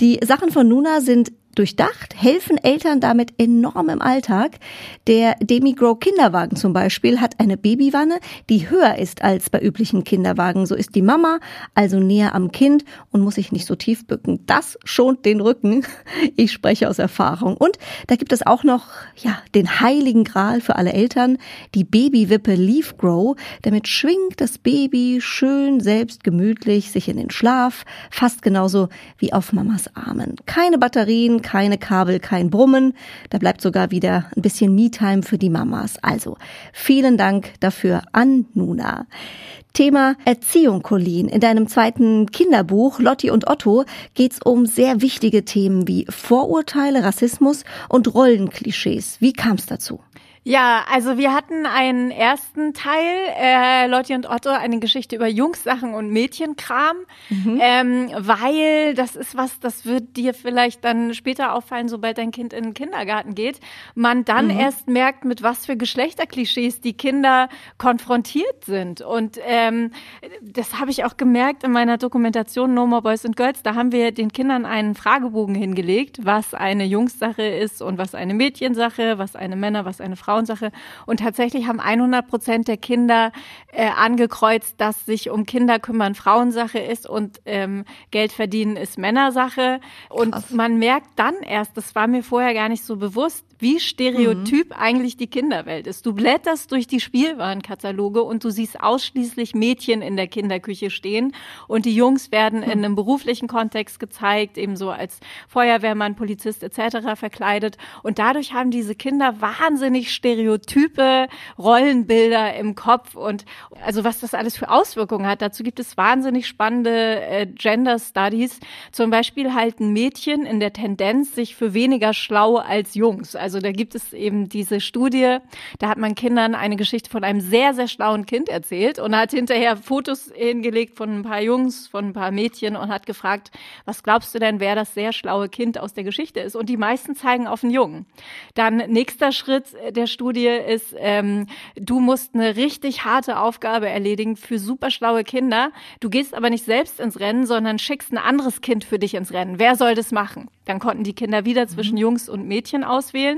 Die Sachen von Nuna sind durchdacht, helfen Eltern damit enorm im Alltag. Der Demigrow Kinderwagen zum Beispiel hat eine Babywanne, die höher ist als bei üblichen Kinderwagen. So ist die Mama also näher am Kind und muss sich nicht so tief bücken. Das schont den Rücken. Ich spreche aus Erfahrung. Und da gibt es auch noch, ja, den heiligen Gral für alle Eltern, die Babywippe Leaf Grow. Damit schwingt das Baby schön selbst gemütlich sich in den Schlaf, fast genauso wie auf Mamas Armen. Keine Batterien, keine Kabel, kein Brummen. Da bleibt sogar wieder ein bisschen Me-Time für die Mamas. Also vielen Dank dafür an Nuna. Thema Erziehung, Colin. In deinem zweiten Kinderbuch Lotti und Otto geht's um sehr wichtige Themen wie Vorurteile, Rassismus und Rollenklischees. Wie kam's dazu? Ja, also wir hatten einen ersten Teil, äh, Lotti und Otto, eine Geschichte über Jungssachen und Mädchenkram, ähm, weil das ist was, das wird dir vielleicht dann später auffallen, sobald dein Kind in den Kindergarten geht, man dann erst merkt, mit was für Geschlechterklischees die Kinder konfrontiert sind. Und ähm, das habe ich auch gemerkt in meiner Dokumentation No More Boys and Girls. Da haben wir den Kindern einen Fragebogen hingelegt, was eine Jungssache ist und was eine Mädchensache, was eine Männer, was eine Frauensache. Und tatsächlich haben 100 Prozent der Kinder äh, angekreuzt, dass sich um Kinder kümmern Frauensache ist und ähm, Geld verdienen ist Männersache. Und Krass. man merkt dann erst, das war mir vorher gar nicht so bewusst, wie stereotyp eigentlich die Kinderwelt ist. Du blätterst durch die Spielwarenkataloge und du siehst ausschließlich Mädchen in der Kinderküche stehen und die Jungs werden in einem beruflichen Kontext gezeigt, ebenso als Feuerwehrmann, Polizist etc. verkleidet und dadurch haben diese Kinder wahnsinnig stereotype Rollenbilder im Kopf und also was das alles für Auswirkungen hat. Dazu gibt es wahnsinnig spannende äh, Gender Studies. Zum Beispiel halten Mädchen in der Tendenz sich für weniger schlau als Jungs. Also da gibt es eben diese Studie, da hat man Kindern eine Geschichte von einem sehr, sehr schlauen Kind erzählt und hat hinterher Fotos hingelegt von ein paar Jungs, von ein paar Mädchen und hat gefragt, was glaubst du denn, wer das sehr schlaue Kind aus der Geschichte ist? Und die meisten zeigen auf einen Jungen. Dann nächster Schritt der Studie ist, ähm, du musst eine richtig harte Aufgabe erledigen für super schlaue Kinder. Du gehst aber nicht selbst ins Rennen, sondern schickst ein anderes Kind für dich ins Rennen. Wer soll das machen? Dann konnten die Kinder wieder zwischen mhm. Jungs und Mädchen auswählen.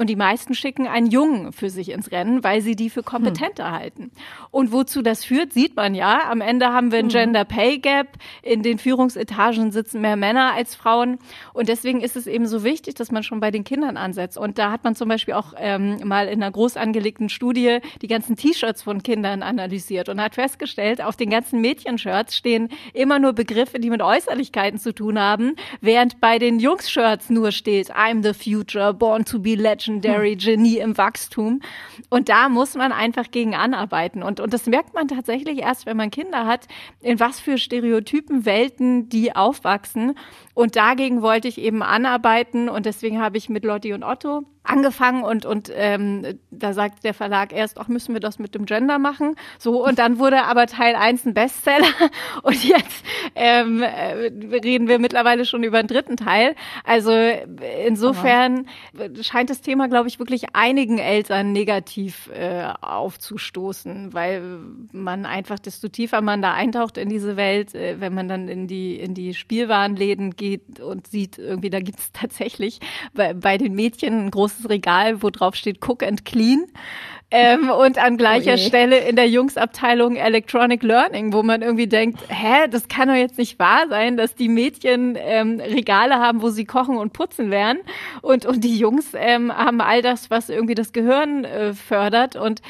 Und die meisten schicken einen Jungen für sich ins Rennen, weil sie die für kompetenter hm. halten. Und wozu das führt, sieht man ja. Am Ende haben wir ein hm. Gender Pay Gap. In den Führungsetagen sitzen mehr Männer als Frauen. Und deswegen ist es eben so wichtig, dass man schon bei den Kindern ansetzt. Und da hat man zum Beispiel auch ähm, mal in einer groß angelegten Studie die ganzen T-Shirts von Kindern analysiert und hat festgestellt, auf den ganzen Mädchenshirts stehen immer nur Begriffe, die mit Äußerlichkeiten zu tun haben, während bei den Jungs-Shirts nur steht, I'm the future, born to be legend Legendary Genie im Wachstum. Und da muss man einfach gegen anarbeiten. Und, und das merkt man tatsächlich erst, wenn man Kinder hat, in was für Stereotypen Welten die aufwachsen. Und dagegen wollte ich eben anarbeiten. Und deswegen habe ich mit Lotti und Otto angefangen und und ähm, da sagt der Verlag erst, auch müssen wir das mit dem Gender machen, so und dann wurde aber Teil 1 ein Bestseller und jetzt ähm, äh, reden wir mittlerweile schon über den dritten Teil. Also insofern aber. scheint das Thema, glaube ich, wirklich einigen Eltern negativ äh, aufzustoßen, weil man einfach, desto tiefer man da eintaucht in diese Welt, äh, wenn man dann in die in die Spielwarenläden geht und sieht, irgendwie da gibt es tatsächlich bei, bei den Mädchen ein großes großes Regal, wo drauf steht Cook and Clean. Ähm, und an gleicher oh Stelle in der Jungsabteilung Electronic Learning, wo man irgendwie denkt, hä, das kann doch jetzt nicht wahr sein, dass die Mädchen ähm, Regale haben, wo sie kochen und putzen werden und, und die Jungs ähm, haben all das, was irgendwie das Gehirn äh, fördert und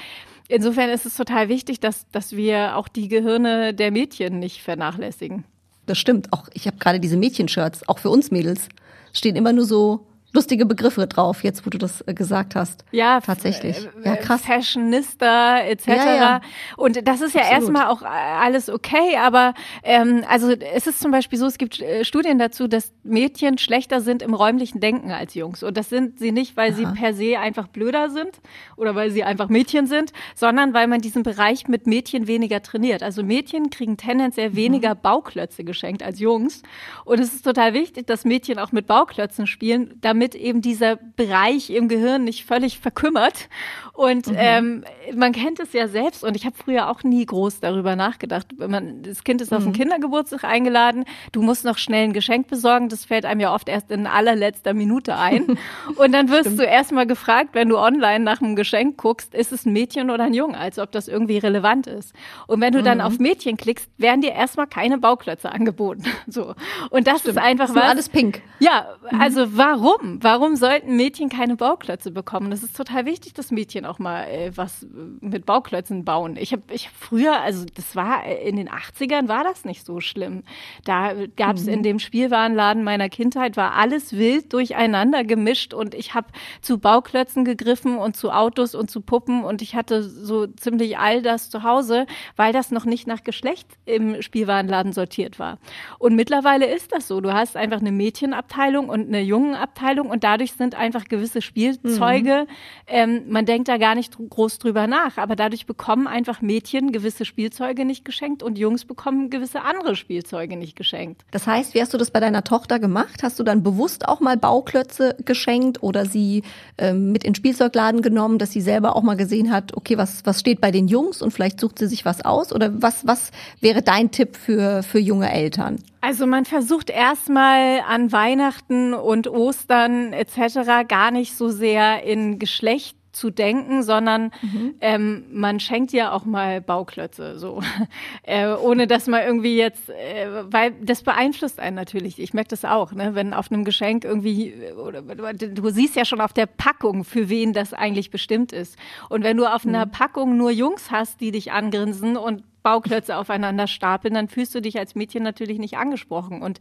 Insofern ist es total wichtig, dass, dass wir auch die Gehirne der Mädchen nicht vernachlässigen. Das stimmt. Auch ich habe gerade diese Mädchenshirts, auch für uns Mädels, stehen immer nur so lustige Begriffe drauf, jetzt wo du das äh, gesagt hast. Ja, tatsächlich. Äh, ja, krass. Fashionista etc. Ja, ja. Und das ist ja Absolut. erstmal auch äh, alles okay, aber ähm, also es ist zum Beispiel so, es gibt Studien dazu, dass Mädchen schlechter sind im räumlichen Denken als Jungs. Und das sind sie nicht, weil Aha. sie per se einfach blöder sind oder weil sie einfach Mädchen sind, sondern weil man diesen Bereich mit Mädchen weniger trainiert. Also Mädchen kriegen tendenziell mhm. weniger mhm. Bauklötze geschenkt als Jungs. Und es ist total wichtig, dass Mädchen auch mit Bauklötzen spielen, damit damit eben dieser Bereich im Gehirn nicht völlig verkümmert. Und mhm. ähm, man kennt es ja selbst und ich habe früher auch nie groß darüber nachgedacht. Wenn man, das Kind ist mhm. auf den Kindergeburtstag eingeladen, du musst noch schnell ein Geschenk besorgen, das fällt einem ja oft erst in allerletzter Minute ein. und dann wirst Stimmt. du erstmal gefragt, wenn du online nach einem Geschenk guckst, ist es ein Mädchen oder ein Junge, als ob das irgendwie relevant ist. Und wenn du mhm. dann auf Mädchen klickst, werden dir erstmal keine Bauklötze angeboten. So. Und das Stimmt. ist einfach das ist was. Alles pink. Ja, also warum? Warum sollten Mädchen keine Bauklötze bekommen? Das ist total wichtig, dass Mädchen auch mal äh, was mit Bauklötzen bauen. Ich habe ich hab früher, also das war äh, in den 80ern war das nicht so schlimm. Da gab es mhm. in dem Spielwarenladen meiner Kindheit war alles wild durcheinander gemischt und ich habe zu Bauklötzen gegriffen und zu Autos und zu Puppen und ich hatte so ziemlich all das zu Hause, weil das noch nicht nach Geschlecht im Spielwarenladen sortiert war. Und mittlerweile ist das so. Du hast einfach eine Mädchenabteilung und eine Jungenabteilung Ausbildung und dadurch sind einfach gewisse Spielzeuge, mhm. ähm, man denkt da gar nicht groß drüber nach, aber dadurch bekommen einfach Mädchen gewisse Spielzeuge nicht geschenkt und Jungs bekommen gewisse andere Spielzeuge nicht geschenkt. Das heißt, wie hast du das bei deiner Tochter gemacht? Hast du dann bewusst auch mal Bauklötze geschenkt oder sie ähm, mit in den Spielzeugladen genommen, dass sie selber auch mal gesehen hat, okay, was, was steht bei den Jungs und vielleicht sucht sie sich was aus? Oder was, was wäre dein Tipp für, für junge Eltern? Also man versucht erstmal an Weihnachten und Ostern etc. gar nicht so sehr in Geschlecht zu denken, sondern mhm. ähm, man schenkt ja auch mal Bauklötze, so äh, ohne dass man irgendwie jetzt, äh, weil das beeinflusst einen natürlich. Ich merke das auch, ne? wenn auf einem Geschenk irgendwie, oder, du siehst ja schon auf der Packung, für wen das eigentlich bestimmt ist. Und wenn du auf mhm. einer Packung nur Jungs hast, die dich angrinsen und Bauklötze aufeinander stapeln, dann fühlst du dich als Mädchen natürlich nicht angesprochen. Und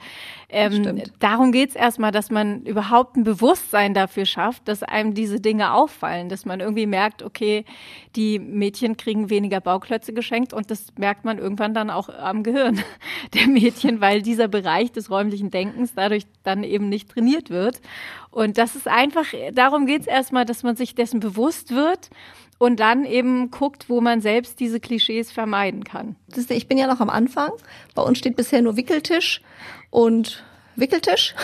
ähm, darum geht's erstmal, dass man überhaupt ein Bewusstsein dafür schafft, dass einem diese Dinge auffallen, dass man irgendwie merkt, okay, die Mädchen kriegen weniger Bauklötze geschenkt und das merkt man irgendwann dann auch am Gehirn der Mädchen, weil dieser Bereich des räumlichen Denkens dadurch dann eben nicht trainiert wird. Und das ist einfach, darum geht es erstmal, dass man sich dessen bewusst wird und dann eben guckt, wo man selbst diese Klischees vermeiden kann. Ich bin ja noch am Anfang. Bei uns steht bisher nur Wickeltisch und Wickeltisch.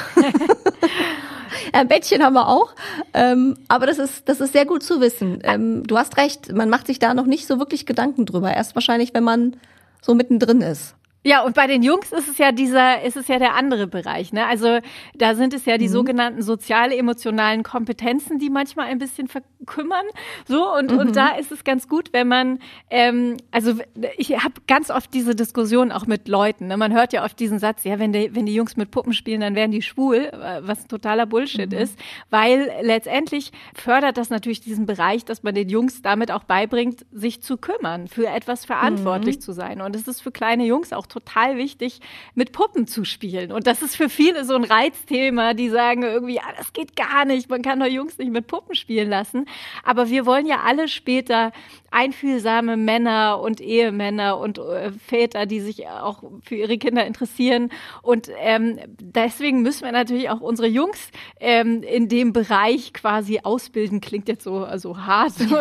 Ein Bettchen haben wir auch. Ähm, aber das ist, das ist sehr gut zu wissen. Ähm, du hast recht, man macht sich da noch nicht so wirklich Gedanken drüber. Erst wahrscheinlich, wenn man so mittendrin ist. Ja, und bei den Jungs ist es ja dieser, ist es ja der andere Bereich, ne? Also da sind es ja die mhm. sogenannten sozial-emotionalen Kompetenzen, die manchmal ein bisschen verkümmern. So, und, mhm. und da ist es ganz gut, wenn man, ähm, also ich habe ganz oft diese Diskussion auch mit Leuten. Ne? Man hört ja oft diesen Satz, ja, wenn die, wenn die Jungs mit Puppen spielen, dann werden die schwul, was totaler Bullshit mhm. ist. Weil letztendlich fördert das natürlich diesen Bereich, dass man den Jungs damit auch beibringt, sich zu kümmern, für etwas verantwortlich mhm. zu sein. Und es ist für kleine Jungs auch total wichtig, mit Puppen zu spielen. Und das ist für viele so ein Reizthema, die sagen irgendwie, ja, das geht gar nicht, man kann doch Jungs nicht mit Puppen spielen lassen. Aber wir wollen ja alle später einfühlsame Männer und Ehemänner und äh, Väter, die sich auch für ihre Kinder interessieren. Und ähm, deswegen müssen wir natürlich auch unsere Jungs ähm, in dem Bereich quasi ausbilden. Klingt jetzt so also hart, so.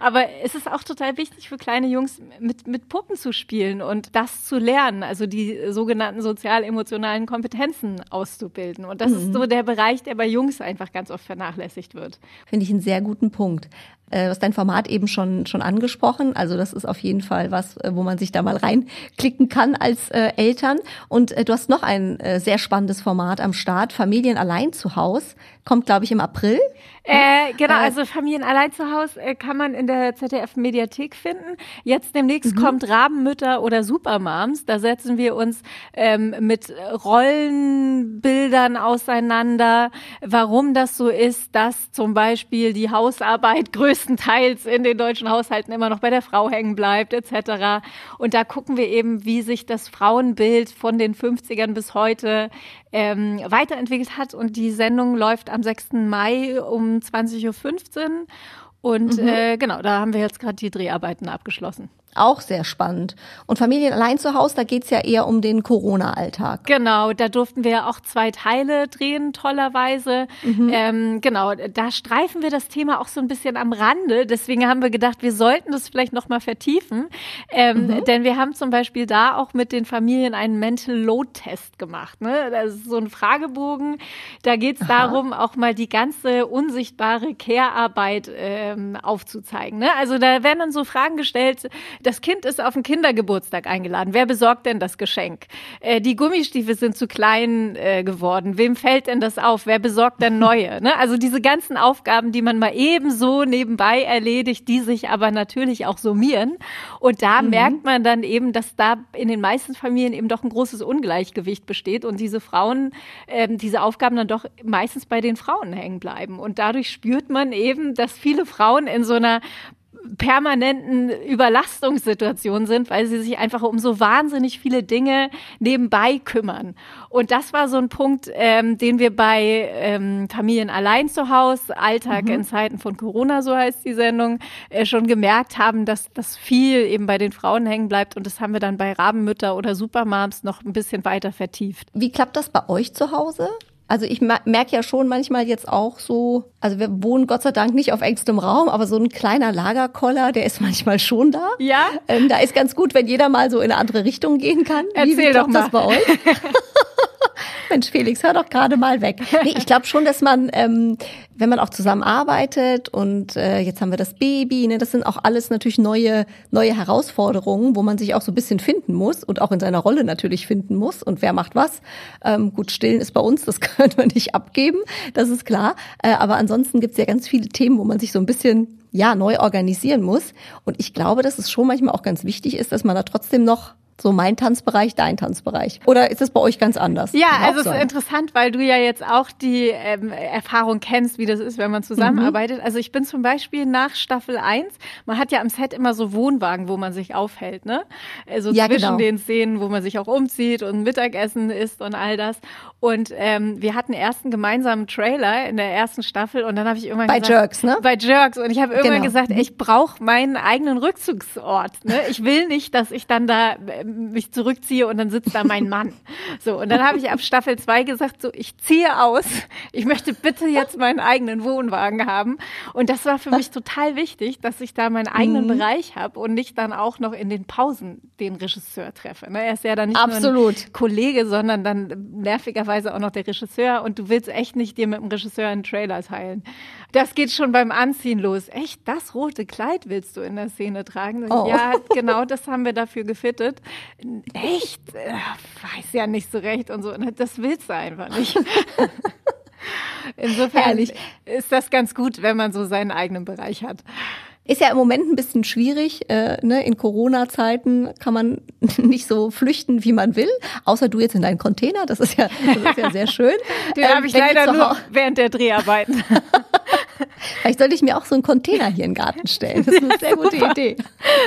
aber es ist auch total wichtig für kleine Jungs mit, mit Puppen zu spielen und das zu lernen, also die sogenannten sozial-emotionalen Kompetenzen auszubilden. Und das mhm. ist so der Bereich, der bei Jungs einfach ganz oft vernachlässigt wird. Finde ich einen sehr guten Punkt. Äh, du hast dein Format eben schon, schon angesprochen. Also das ist auf jeden Fall was, äh, wo man sich da mal reinklicken kann als äh, Eltern. Und äh, du hast noch ein äh, sehr spannendes Format am Start, Familien allein zu Haus. Kommt, glaube ich, im April. Äh, genau, äh, also Familien allein zu Hause äh, kann man in der ZDF-Mediathek finden. Jetzt demnächst mhm. kommt Rabenmütter oder Supermoms. Da setzen wir uns ähm, mit Rollenbildern auseinander, warum das so ist, dass zum Beispiel die Hausarbeit größtenteils in den deutschen Haushalten immer noch bei der Frau hängen bleibt, etc. Und da gucken wir eben, wie sich das Frauenbild von den 50ern bis heute ähm, weiterentwickelt hat. Und die Sendung läuft am 6. Mai um 20.15 Uhr. Und mhm. äh, genau, da haben wir jetzt gerade die Dreharbeiten abgeschlossen. Auch sehr spannend. Und Familien allein zu Hause, da geht's ja eher um den Corona-Alltag. Genau, da durften wir auch zwei Teile drehen, tollerweise. Mhm. Ähm, genau, da streifen wir das Thema auch so ein bisschen am Rande. Deswegen haben wir gedacht, wir sollten das vielleicht nochmal vertiefen. Ähm, mhm. Denn wir haben zum Beispiel da auch mit den Familien einen Mental Load-Test gemacht. Ne? Das ist so ein Fragebogen. Da geht's darum, auch mal die ganze unsichtbare Care-Arbeit ähm, aufzuzeigen. Ne? Also da werden dann so Fragen gestellt, das Kind ist auf den Kindergeburtstag eingeladen. Wer besorgt denn das Geschenk? Äh, die Gummistiefel sind zu klein äh, geworden. Wem fällt denn das auf? Wer besorgt denn neue? Ne? Also diese ganzen Aufgaben, die man mal ebenso nebenbei erledigt, die sich aber natürlich auch summieren. Und da mhm. merkt man dann eben, dass da in den meisten Familien eben doch ein großes Ungleichgewicht besteht und diese Frauen, äh, diese Aufgaben dann doch meistens bei den Frauen hängen bleiben. Und dadurch spürt man eben, dass viele Frauen in so einer permanenten Überlastungssituation sind, weil sie sich einfach um so wahnsinnig viele Dinge nebenbei kümmern. Und das war so ein Punkt, ähm, den wir bei ähm, Familien allein zu Hause, Alltag mhm. in Zeiten von Corona, so heißt die Sendung, äh, schon gemerkt haben, dass das viel eben bei den Frauen hängen bleibt. Und das haben wir dann bei Rabenmütter oder Supermoms noch ein bisschen weiter vertieft. Wie klappt das bei euch zu Hause? Also ich merke ja schon manchmal jetzt auch so, also wir wohnen Gott sei Dank nicht auf engstem Raum, aber so ein kleiner Lagerkoller, der ist manchmal schon da. Ja. Ähm, da ist ganz gut, wenn jeder mal so in eine andere Richtung gehen kann. Erzähl wie, wie doch mal. das bei euch? Mensch, Felix, hör doch gerade mal weg. Nee, ich glaube schon, dass man, ähm, wenn man auch zusammenarbeitet und äh, jetzt haben wir das Baby, ne, das sind auch alles natürlich neue, neue Herausforderungen, wo man sich auch so ein bisschen finden muss und auch in seiner Rolle natürlich finden muss und wer macht was. Ähm, gut, stillen ist bei uns, das können wir nicht abgeben, das ist klar. Äh, aber ansonsten gibt es ja ganz viele Themen, wo man sich so ein bisschen ja neu organisieren muss. Und ich glaube, dass es schon manchmal auch ganz wichtig ist, dass man da trotzdem noch so mein Tanzbereich, dein Tanzbereich. Oder ist es bei euch ganz anders? Ja, also es ist interessant, weil du ja jetzt auch die ähm, Erfahrung kennst, wie das ist, wenn man zusammenarbeitet. Mhm. Also ich bin zum Beispiel nach Staffel 1, man hat ja am Set immer so Wohnwagen, wo man sich aufhält, ne? Also ja, zwischen genau. den Szenen, wo man sich auch umzieht und Mittagessen isst und all das. Und ähm, wir hatten erst einen gemeinsamen Trailer in der ersten Staffel und dann habe ich irgendwann bei gesagt, Jerks, ne? Bei Jerks und ich habe irgendwann genau. gesagt, ich brauche meinen eigenen Rückzugsort. Ne? Ich will nicht, dass ich dann da mich zurückziehe und dann sitzt da mein Mann. So, und dann habe ich ab Staffel 2 gesagt, so, ich ziehe aus. Ich möchte bitte jetzt meinen eigenen Wohnwagen haben. Und das war für mich total wichtig, dass ich da meinen eigenen mhm. Bereich habe und nicht dann auch noch in den Pausen den Regisseur treffe. Ne? Er ist ja dann nicht Absolut. nur ein Kollege, sondern dann nervigerweise auch noch der Regisseur. Und du willst echt nicht dir mit dem Regisseur einen Trailer teilen. Das geht schon beim Anziehen los. Echt, das rote Kleid willst du in der Szene tragen? Oh. Ja, genau, das haben wir dafür gefittet. Echt? Äh, weiß ja nicht so recht und so. Das willst du einfach nicht. Insofern Herrlich. ist das ganz gut, wenn man so seinen eigenen Bereich hat. Ist ja im Moment ein bisschen schwierig. Äh, ne? In Corona-Zeiten kann man nicht so flüchten, wie man will. Außer du jetzt in deinen Container. Das ist ja, das ist ja sehr schön. Den ähm, habe ich leider nur während der Dreharbeiten. Vielleicht sollte ich mir auch so einen Container hier in den Garten stellen. Das ist eine sehr gute Idee.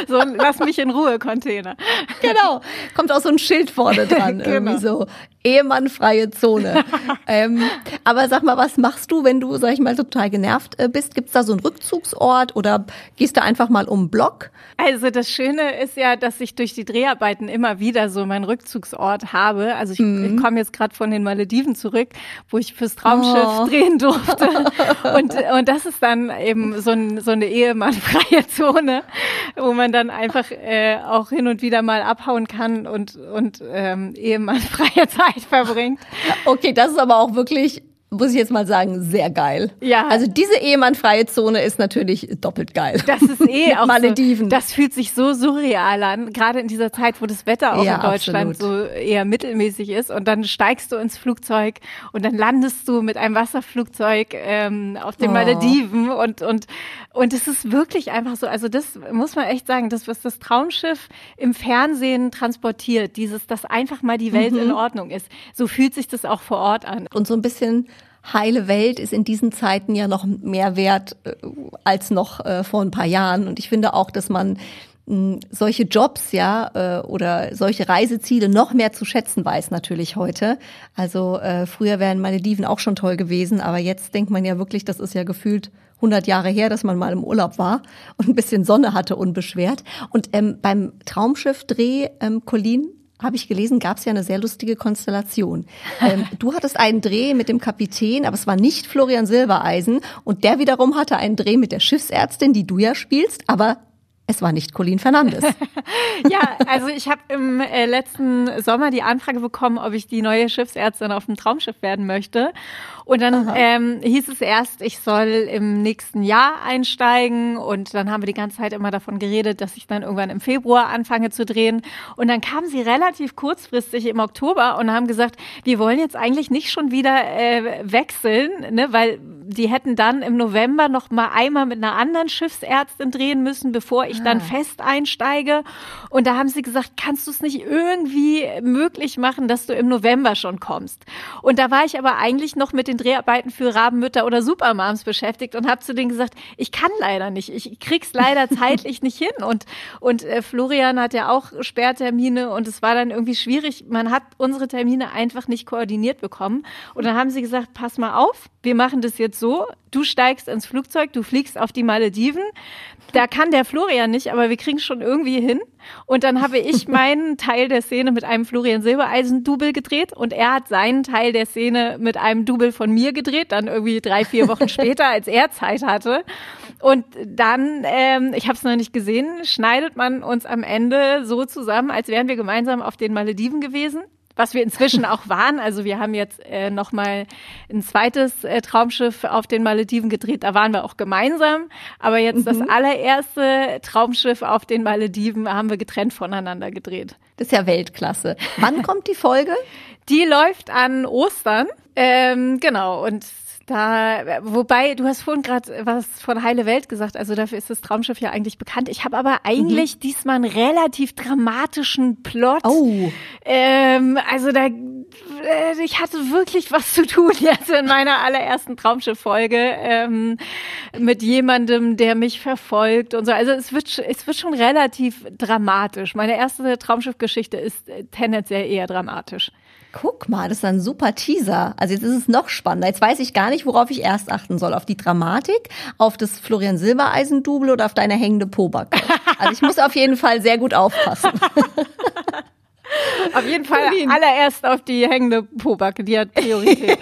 So ein Lass mich in Ruhe Container. Genau. Kommt auch so ein Schild vorne dran. genau. Irgendwie so ehemannfreie Zone. ähm, aber sag mal, was machst du, wenn du, sag ich mal, total genervt äh, bist? Gibt's da so einen Rückzugsort oder gehst du einfach mal um Block? Also das Schöne ist ja, dass ich durch die Dreharbeiten immer wieder so meinen Rückzugsort habe. Also ich, mhm. ich komme jetzt gerade von den Malediven zurück, wo ich fürs Traumschiff oh. drehen durfte. und, und das ist dann eben so, ein, so eine ehemannfreie Zone, wo man dann einfach äh, auch hin und wieder mal abhauen kann und, und ähm, ehemannfreie Zeit verbringt. Okay, das ist aber auch wirklich muss ich jetzt mal sagen, sehr geil. Ja. Also diese ehemannfreie Zone ist natürlich doppelt geil. Das ist eh auch Malediven. So, das fühlt sich so surreal an, gerade in dieser Zeit, wo das Wetter auch ja, in Deutschland absolut. so eher mittelmäßig ist. Und dann steigst du ins Flugzeug und dann landest du mit einem Wasserflugzeug ähm, auf den oh. Malediven und und und es ist wirklich einfach so. Also das muss man echt sagen, das was das Traumschiff im Fernsehen transportiert, dieses, dass einfach mal die Welt mhm. in Ordnung ist. So fühlt sich das auch vor Ort an. Und so ein bisschen heile Welt ist in diesen Zeiten ja noch mehr wert äh, als noch äh, vor ein paar Jahren. Und ich finde auch, dass man mh, solche Jobs ja äh, oder solche Reiseziele noch mehr zu schätzen weiß natürlich heute. Also früher wären Malediven auch schon toll gewesen, aber jetzt denkt man ja wirklich, das ist ja gefühlt 100 Jahre her, dass man mal im Urlaub war und ein bisschen Sonne hatte unbeschwert. Und ähm, beim Traumschiff-Dreh, ähm, Colin, habe ich gelesen, gab es ja eine sehr lustige Konstellation. Ähm, du hattest einen Dreh mit dem Kapitän, aber es war nicht Florian Silbereisen. Und der wiederum hatte einen Dreh mit der Schiffsärztin, die du ja spielst, aber es war nicht Colin Fernandes. ja, also ich habe im äh, letzten Sommer die Anfrage bekommen, ob ich die neue Schiffsärztin auf dem Traumschiff werden möchte. Und dann ähm, hieß es erst, ich soll im nächsten Jahr einsteigen. Und dann haben wir die ganze Zeit immer davon geredet, dass ich dann irgendwann im Februar anfange zu drehen. Und dann kamen sie relativ kurzfristig im Oktober und haben gesagt, wir wollen jetzt eigentlich nicht schon wieder äh, wechseln, ne, weil die hätten dann im November noch mal einmal mit einer anderen Schiffsärztin drehen müssen, bevor ich dann ah. fest einsteige. Und da haben sie gesagt, kannst du es nicht irgendwie möglich machen, dass du im November schon kommst? Und da war ich aber eigentlich noch mit den Dreharbeiten für Rabenmütter oder Supermoms beschäftigt und habe zu denen gesagt, ich kann leider nicht, ich krieg's leider zeitlich nicht hin. Und, und äh, Florian hat ja auch Sperrtermine und es war dann irgendwie schwierig. Man hat unsere Termine einfach nicht koordiniert bekommen. Und dann haben sie gesagt, pass mal auf, wir machen das jetzt so, du steigst ins Flugzeug, du fliegst auf die Malediven. Da kann der Florian nicht, aber wir kriegen schon irgendwie hin. Und dann habe ich meinen Teil der Szene mit einem Florian Silbereisen-Double gedreht und er hat seinen Teil der Szene mit einem Double von mir gedreht, dann irgendwie drei, vier Wochen später, als er Zeit hatte. Und dann, ähm, ich habe es noch nicht gesehen, schneidet man uns am Ende so zusammen, als wären wir gemeinsam auf den Malediven gewesen was wir inzwischen auch waren. Also wir haben jetzt äh, noch mal ein zweites äh, Traumschiff auf den Malediven gedreht. Da waren wir auch gemeinsam. Aber jetzt mhm. das allererste Traumschiff auf den Malediven haben wir getrennt voneinander gedreht. Das ist ja Weltklasse. Wann kommt die Folge? Die läuft an Ostern. Ähm, genau. Und da, wobei, du hast vorhin gerade was von Heile Welt gesagt, also dafür ist das Traumschiff ja eigentlich bekannt. Ich habe aber eigentlich mhm. diesmal einen relativ dramatischen Plot. Oh. Ähm, also da, äh, ich hatte wirklich was zu tun jetzt in meiner allerersten Traumschiff-Folge ähm, mit jemandem, der mich verfolgt und so. Also es wird, es wird schon relativ dramatisch. Meine erste Traumschiff-Geschichte ist äh, tendenziell eher dramatisch. Guck mal, das ist ein super Teaser. Also jetzt ist es noch spannender. Jetzt weiß ich gar nicht, worauf ich erst achten soll. Auf die Dramatik, auf das Florian Silbereisen-Double oder auf deine hängende Pobacke. Also ich muss auf jeden Fall sehr gut aufpassen. Auf jeden Fall allererst auf die hängende Pobacke, die hat Priorität.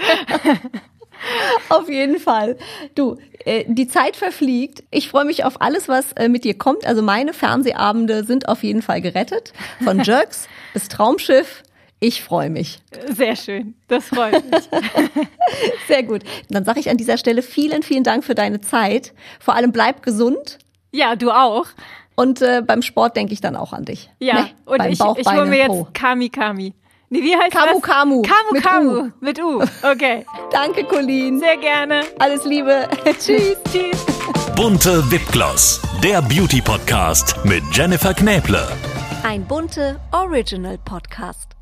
auf jeden Fall. Du, äh, die Zeit verfliegt. Ich freue mich auf alles, was äh, mit dir kommt. Also meine Fernsehabende sind auf jeden Fall gerettet. Von Jerks bis Traumschiff. Ich freue mich. Sehr schön. Das freut mich. Sehr gut. Dann sage ich an dieser Stelle vielen, vielen Dank für deine Zeit. Vor allem bleib gesund. Ja, du auch. Und äh, beim Sport denke ich dann auch an dich. Ja, ne? und beim ich, Bauch, ich hole mir jetzt Kami Kami. Nee, wie heißt Kamu das? Kamu. Kamu mit Kamu. U. Mit U. Okay. Danke, Colleen. Sehr gerne. Alles Liebe. Tschüss. Tschüss. Bunte Wipgloss. Der Beauty Podcast mit Jennifer Knäble. Ein bunte Original Podcast.